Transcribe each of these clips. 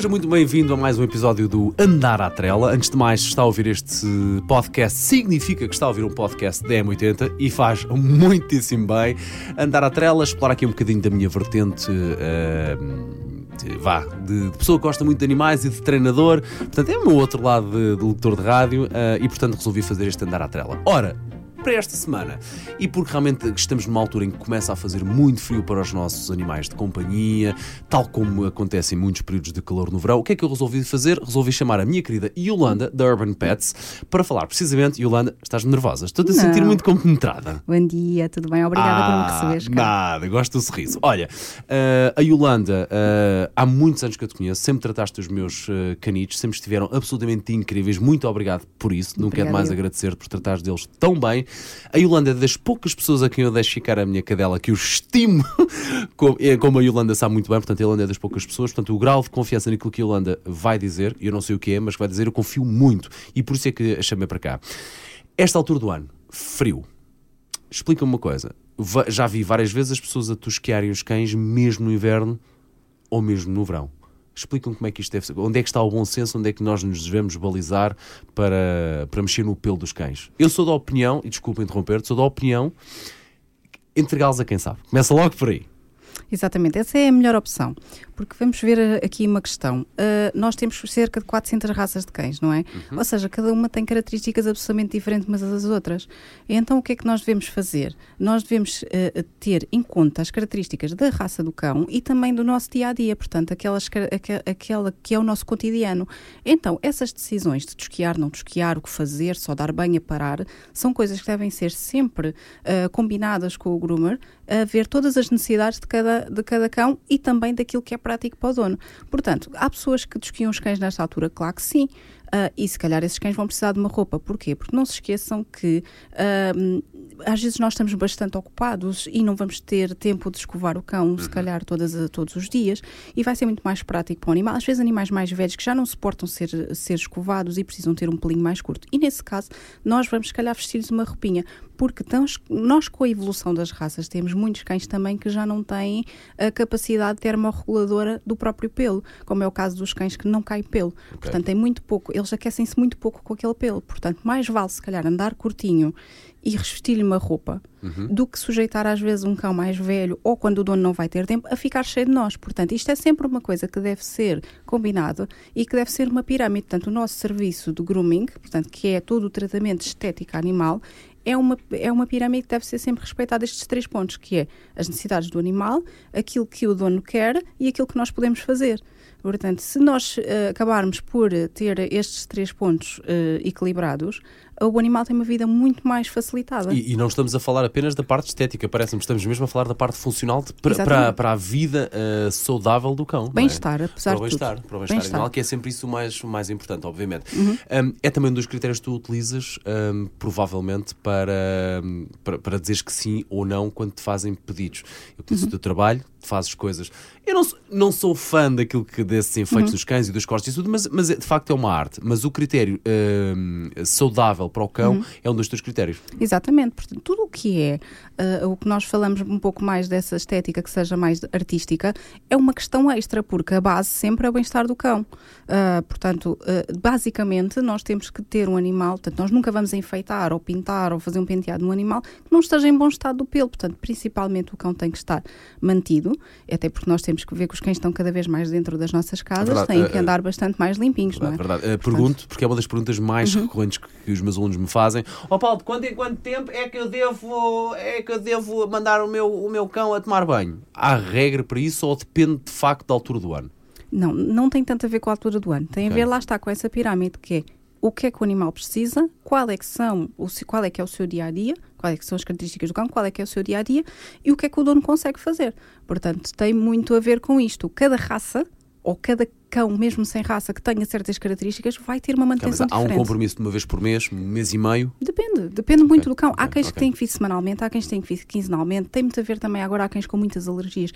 seja muito bem-vindo a mais um episódio do Andar à Trela. Antes de mais, está a ouvir este podcast, significa que está a ouvir um podcast da M80 e faz muitíssimo bem. Andar à Trela, explorar aqui um bocadinho da minha vertente. Uh, vá, de, de, pessoa que gosta muito de animais e de treinador, portanto é o meu outro lado de, de de rádio uh, e portanto resolvi fazer este andar à trela. Ora, para esta semana. E porque realmente estamos numa altura em que começa a fazer muito frio para os nossos animais de companhia, tal como acontece em muitos períodos de calor no verão, o que é que eu resolvi fazer? Resolvi chamar a minha querida Yolanda, da Urban Pets, para falar precisamente. Yolanda, estás nervosa? Estou-te a sentir muito compenetrada. Bom dia, tudo bem? Obrigada ah, por me ah, receberes. Nada, gosto do sorriso. Olha, uh, a Yolanda, uh, há muitos anos que eu te conheço, sempre trataste os meus uh, canitos, sempre estiveram absolutamente incríveis. Muito obrigado por isso. Não quero mais agradecer por tratares deles tão bem. A Yolanda é das poucas pessoas a quem eu deixo ficar a minha cadela que eu estimo, é como a Yolanda sabe muito bem, portanto, a Yolanda é das poucas pessoas, portanto, o grau de confiança naquilo que a Yolanda vai dizer, eu não sei o que é, mas vai dizer, eu confio muito e por isso é que a chamei para cá. Esta altura do ano, frio. Explica-me uma coisa. Já vi várias vezes as pessoas a tosquearem os cães, mesmo no inverno ou mesmo no verão explicam como é que isto deve ser. Onde é que está o bom senso, onde é que nós nos devemos balizar para, para mexer no pelo dos cães. Eu sou da opinião, e desculpa interromper, sou da opinião entregá-los a quem sabe. Começa logo por aí. Exatamente, essa é a melhor opção. Porque vamos ver eh, aqui uma questão. Uh, nós temos cerca de 400 raças de cães, não é? Uhum. Ou seja, cada uma tem características absolutamente diferentes umas das outras. Então, o que é que nós devemos fazer? Nós devemos uh, ter em conta as características da raça do cão e também do nosso dia a dia, portanto, aquelas, aquela que é o nosso cotidiano. Então, essas decisões de tosquiar, não tosquiar, o que fazer, só dar banho a parar, são coisas que devem ser sempre uh, combinadas com o groomer, a ver todas as necessidades de cada, de cada cão e também daquilo que é prático para o dono. Portanto, há pessoas que desquiam os cães nesta altura? Claro que sim. Uh, e se calhar esses cães vão precisar de uma roupa. Porquê? Porque não se esqueçam que uh, às vezes nós estamos bastante ocupados e não vamos ter tempo de escovar o cão, se uhum. calhar todas, todos os dias, e vai ser muito mais prático para o animal. Às vezes animais mais velhos que já não suportam ser, ser escovados e precisam ter um pelinho mais curto. E nesse caso, nós vamos se calhar vestir-lhes uma roupinha, porque nós, nós com a evolução das raças temos muitos cães também que já não têm a capacidade termorreguladora do próprio pelo, como é o caso dos cães que não caem pelo. Okay. Portanto, tem muito pouco eles aquecem-se muito pouco com aquele pelo. Portanto, mais vale se calhar andar curtinho e revestir-lhe uma roupa uhum. do que sujeitar às vezes um cão mais velho ou quando o dono não vai ter tempo a ficar cheio de nós. Portanto, isto é sempre uma coisa que deve ser combinado e que deve ser uma pirâmide. Portanto, o nosso serviço de grooming, portanto, que é todo o tratamento estético animal, é uma, é uma pirâmide que deve ser sempre respeitada estes três pontos, que é as necessidades do animal, aquilo que o dono quer e aquilo que nós podemos fazer. Portanto, se nós uh, acabarmos por ter estes três pontos uh, equilibrados, o animal tem uma vida muito mais facilitada. E, e não estamos a falar apenas da parte estética, parece-me que estamos mesmo a falar da parte funcional de, para, para, a vida uh, saudável do cão. Bem-estar, é? apesar para de bem-estar, tudo. Para o bem-estar bem animal, que é sempre isso o mais, mais importante, obviamente. Uhum. Um, é também um dos critérios que tu utilizas, um, provavelmente, para, para, para dizeres que sim ou não quando te fazem pedidos. Eu conheço uhum. o teu trabalho, fazes coisas. Eu não, não sou fã daquilo que desses efeitos uhum. dos cães e dos cortes e tudo, mas, mas de facto é uma arte. Mas o critério uh, saudável para o cão uhum. é um dos teus critérios. Exatamente. Portanto, tudo o que é uh, o que nós falamos um pouco mais dessa estética que seja mais artística é uma questão extra, porque a base sempre é o bem-estar do cão. Uh, portanto, basicamente, nós temos que ter um animal, portanto, nós nunca vamos enfeitar ou pintar ou fazer um penteado num animal que não esteja em bom estado do pelo. Portanto, principalmente o cão tem que estar mantido até porque nós temos que ver que os cães estão cada vez mais dentro das nossas casas, é têm que eh, andar bastante mais limpinhos, não é? Verdade. Uh, pergunto, porque é uma das perguntas mais uhum. recorrentes que os meus alunos me fazem. Ó oh, Paulo, de quanto em quanto tempo é que eu devo, é que eu devo mandar o meu, o meu cão a tomar banho? Há regra para isso ou depende de facto da altura do ano? Não, não tem tanto a ver com a altura do ano. Tem okay. a ver, lá está, com essa pirâmide que é o que é que o animal precisa, qual é que são, qual é que é o seu dia a dia, quais é são as características do cão, qual é que é o seu dia a dia e o que é que o dono consegue fazer. Portanto, tem muito a ver com isto. Cada raça ou cada cão, mesmo sem raça, que tenha certas características, vai ter uma manutenção há diferente. Há um compromisso de uma vez por mês, um mês e meio? Depende, depende muito okay. do cão. Há cães okay. que têm que vir semanalmente, há cães que têm que vir quinzenalmente, tem muito a ver também agora, há cães com muitas alergias.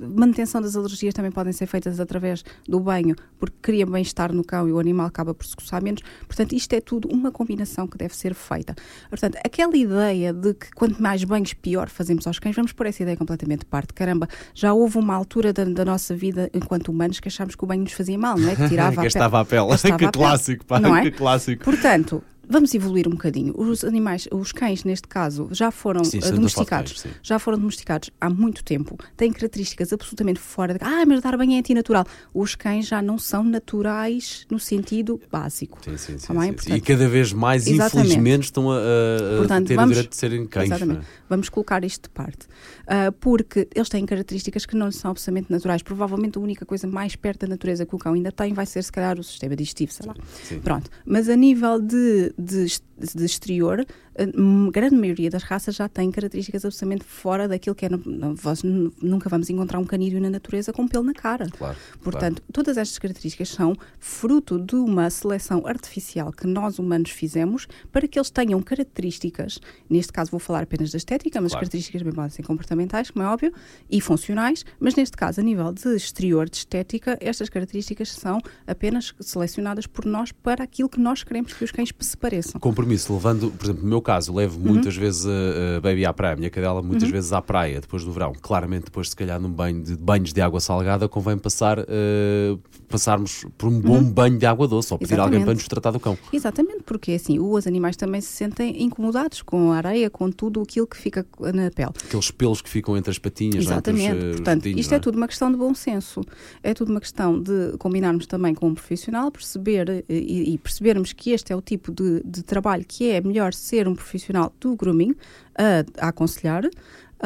Manutenção das alergias também podem ser feitas através do banho, porque cria bem-estar no cão e o animal acaba por se coçar menos. Portanto, isto é tudo uma combinação que deve ser feita. Portanto, aquela ideia de que quanto mais banhos, pior fazemos aos cães, vamos por essa ideia completamente de parte. Caramba, já houve uma altura da, da nossa vida enquanto humanos que achámos que o banho nos fazia mal, não é? Que tirava a pele. estava a pele. Que clássico, pá, não é? que clássico. Portanto, vamos evoluir um bocadinho. Os animais, os cães, neste caso, já foram Sim, eh, domesticados. cães, já foram domesticados há muito tempo. Têm características absolutamente fora de. Ah, mas dar banho é antinatural. Os cães já não são naturais no sentido básico. Sim, sim, bem? sim, sim. Portanto, E cada vez mais, Exatamente. infelizmente, estão a, a- Portanto, ter o vamos- direito de serem cães. Exatamente. não é? Vamos colocar isto de parte. Ah, porque eles têm características que não são absolutamente naturais. Provavelmente a única coisa mais perto da natureza que o cão ainda tem vai ser, se calhar, o sistema digestivo, sei lá. Sim. Pronto. Mas a nível de, de, de exterior, a grande maioria das raças já tem características absolutamente fora daquilo que é. nu- nunca vamos encontrar um canídeo na natureza com pelo na cara. Claro. Portanto, todas estas características são fruto de uma seleção artificial que nós humanos fizemos para que eles tenham características, neste caso vou falar apenas da estética, mas Claro. características bem podem ser comportamentais, como é óbvio, e funcionais, mas neste caso, a nível de exterior, de estética, estas características são apenas selecionadas por nós para aquilo que nós queremos que os cães se pareçam. Compromisso, levando, por exemplo, no meu caso, levo Uhum. muitas vezes a, a Baby à praia, a minha cadela muitas vezes à praia, depois do verão. Claramente, depois, se calhar, num banho de banhos de água salgada, convém passar, eh, passarmos por um bom banho de água doce ou pedir alguém Uhum. Exatamente. para nos tratar do cão. Exatamente, porque assim, os animais também se sentem incomodados com a areia, com tudo aquilo que fica na pele. Aqueles pelos que ficam entre as patinhas, não é? Entre os, Exatamente. eh, os Portanto, dedinhos, isto não é tudo uma questão de bom senso. É tudo uma questão de combinarmos também com um profissional, perceber eh, e, e percebermos que este é o tipo de, de trabalho que é melhor ser um profissional do grooming a, a aconselhar.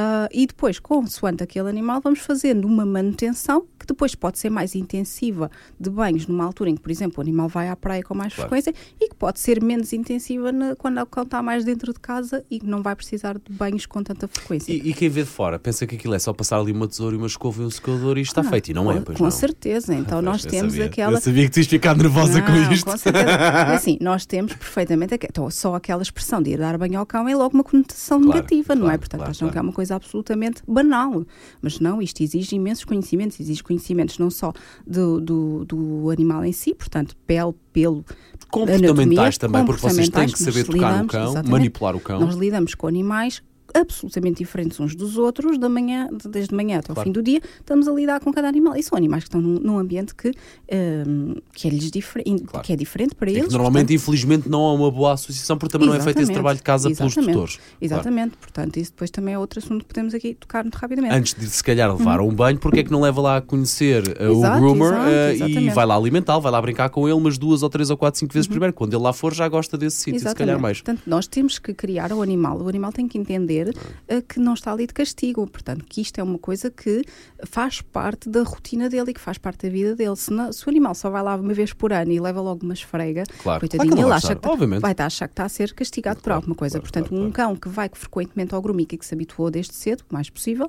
Ah, e depois, consoante aquele animal, vamos fazendo uma manutenção que depois pode ser mais intensiva de banhos numa altura em que, por exemplo, o animal vai à praia com mais Claro. frequência e que pode ser menos intensiva na- quando o cão está mais dentro de casa e que não vai precisar de banhos com tanta frequência. E, e quem vê de fora pensa que aquilo é só passar ali uma tesoura e uma escova e um secador e isto está Ah, feito. E não é, com, pois com não. certeza. Então Pois, nós temos sabia. aquela. Eu sabia que tu ias ficar nervosa Não, com isto. com certeza. Mas, assim, nós temos perfeitamente então, só aquela expressão de ir dar banho ao cão é logo uma conotação Claro, negativa, não é? claro, Portanto, claro, acham claro. que é uma coisa absolutamente banal. Mas não, isto exige imensos conhecimentos, exige conhecimentos não só do, do, do animal em si, portanto, pele, pelo, Comportamentais anatomia, também, porque vocês têm que comportamentais, saber tocar no lidamos, cão, exatamente. manipular o cão. Nós lidamos com animais absolutamente diferentes uns dos outros, da manhã, de- desde manhã até ao Claro. fim do dia, estamos a lidar com cada animal. E são animais que estão num, num ambiente que, hum, que, é lhes diferente, Claro. que é diferente para eles. normalmente, portanto, infelizmente, não há uma boa associação porque também não é feito esse Exatamente, trabalho de casa pelos exatamente, tutores. Claro. Exatamente, portanto, isso depois também é outro assunto que podemos aqui tocar muito rapidamente. Antes de se calhar levar a um banho, porque é que não leva lá a conhecer uh, o Exato, groomer exato, uh, e exatamente. vai lá alimentá-lo, vai lá brincar com ele umas duas ou três ou quatro, cinco vezes primeiro. Quando ele lá for, já gosta desse sítio, se calhar mais. Portanto, nós temos que criar o animal. O animal tem que entender eh, que não está ali de castigo. Portanto, que isto é uma coisa que faz parte da rotina dele e que faz parte da vida dele. Se, não- se o animal só vai lá uma vez por ano e leva logo uma esfrega, Claro. coitadinho, Claro ele vai acha que tá- vai estar a achar que está a ser castigado por Claro, alguma coisa. claro, Portanto, um cão que vai frequentemente ao grooming e que se habituou desde cedo, o mais possível,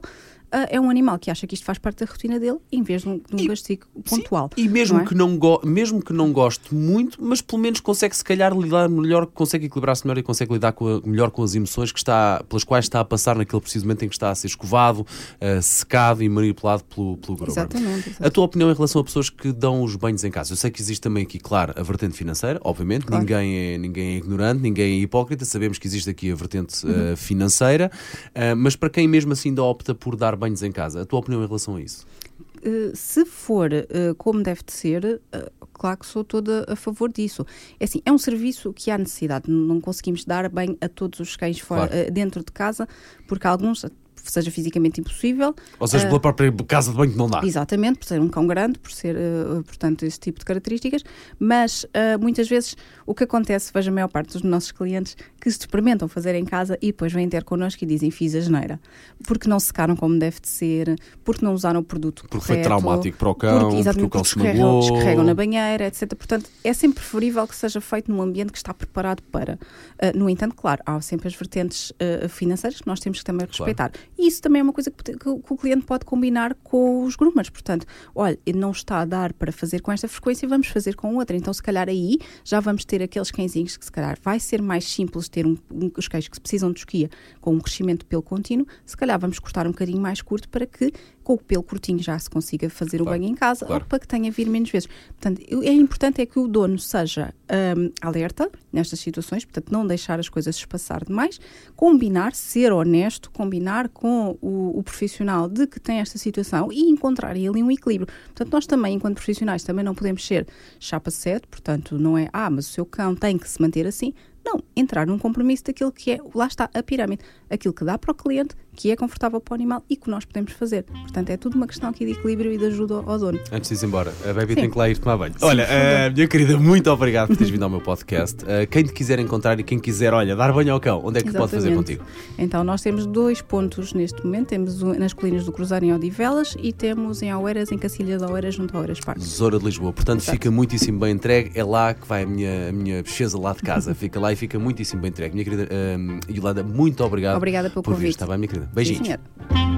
é um animal que acha que isto faz parte da rotina dele em vez de um, de um E- castigo pontual. E mesmo, não é? que não go- mesmo que não goste muito, mas pelo menos consegue se calhar lidar melhor, consegue equilibrar-se melhor e consegue lidar com a- melhor com as emoções que está, pelas quais está a passar naquele preciso momento em que está a ser escovado, eh, secado e manipulado pelo, pelo. Exatamente, exatamente. A tua opinião em relação a pessoas que dão os banhos em casa? Eu sei que existe também aqui, claro, a vertente financeira, obviamente, Claro. ninguém, é, ninguém é ignorante, ninguém é hipócrita, sabemos que existe aqui a vertente eh, financeira, eh, mas para quem mesmo assim ainda opta por dar banhos em casa, a tua opinião em relação a isso? Uh, se for uh, como deve de ser, uh, claro que sou toda a favor disso. É assim, é um serviço que há necessidade. Não conseguimos dar bem a todos os cães fora, Claro. dentro de casa, porque alguns seja fisicamente impossível. Ou seja, Ah, pela própria casa de banho que não dá. Exatamente, por ser um cão grande, por ser, uh, portanto, esse tipo de características, mas muitas vezes o que acontece, vejo a maior parte dos nossos clientes que se experimentam fazer em casa e depois vêm ter connosco e dizem fiz a geneira, porque não secaram como deve de ser, porque não usaram o produto Porque foi correto, traumático para o cão, porque, exatamente, o cão porque se magoou. escorregam na banheira, etc. Portanto, é sempre preferível que seja feito num ambiente que está preparado para. No entanto, claro, há sempre as vertentes financeiras que nós temos que também respeitar. E isso também é uma coisa que, que o cliente pode combinar com os groomers. Portanto, olha, não está a dar para fazer com esta frequência, vamos fazer com outra. Então, se calhar aí já vamos ter aqueles cãezinhos que se calhar vai ser mais simples ter um, um- os cães que precisam de esquia com um crescimento de pelo contínuo, se calhar vamos cortar um bocadinho mais curto para que com o pelo curtinho já se consiga fazer Claro, o banho em casa claro. ou para que tenha a vir menos vezes. Portanto, é importante é que o dono seja hum, alerta nestas situações, portanto, não deixar as coisas se passar demais, combinar, ser honesto, combinar com o, o profissional de que tem esta situação e encontrar ali um equilíbrio. Portanto, nós também, enquanto profissionais, também não podemos ser chapa 7, portanto, não é, ah, mas o seu cão tem que se manter assim. Não, entrar num compromisso daquilo que é, lá está, a pirâmide, aquilo que dá para o cliente, que é confortável para o animal e que nós podemos fazer. Portanto, é tudo uma questão aqui de equilíbrio e de ajuda ao dono. Antes de ir embora, a Baby Sim. tem que lá ir tomar banho. Olha, por favor. eh, minha querida, muito obrigado por teres vindo ao meu podcast. Eh, quem te quiser encontrar e quem quiser, olha, dar banho ao cão, onde é que pode fazer Exatamente. contigo? Então, nós temos dois pontos neste momento. Temos um nas colinas do Cruzeiro em Odivelas e temos em Oeiras, em Cacilha de Oeiras, junto a Oeiras Parque. Tesoura de Lisboa. Portanto, Exato. fica muitíssimo bem entregue. É lá que vai a minha, a minha pesquisa lá de casa. Fica lá e fica muitíssimo bem entregue. Minha querida eh, Yolanda, muito obrigado Obrigada pelo por vir. convite. Está bem, minha querida? Beijinhos. Isso mesmo.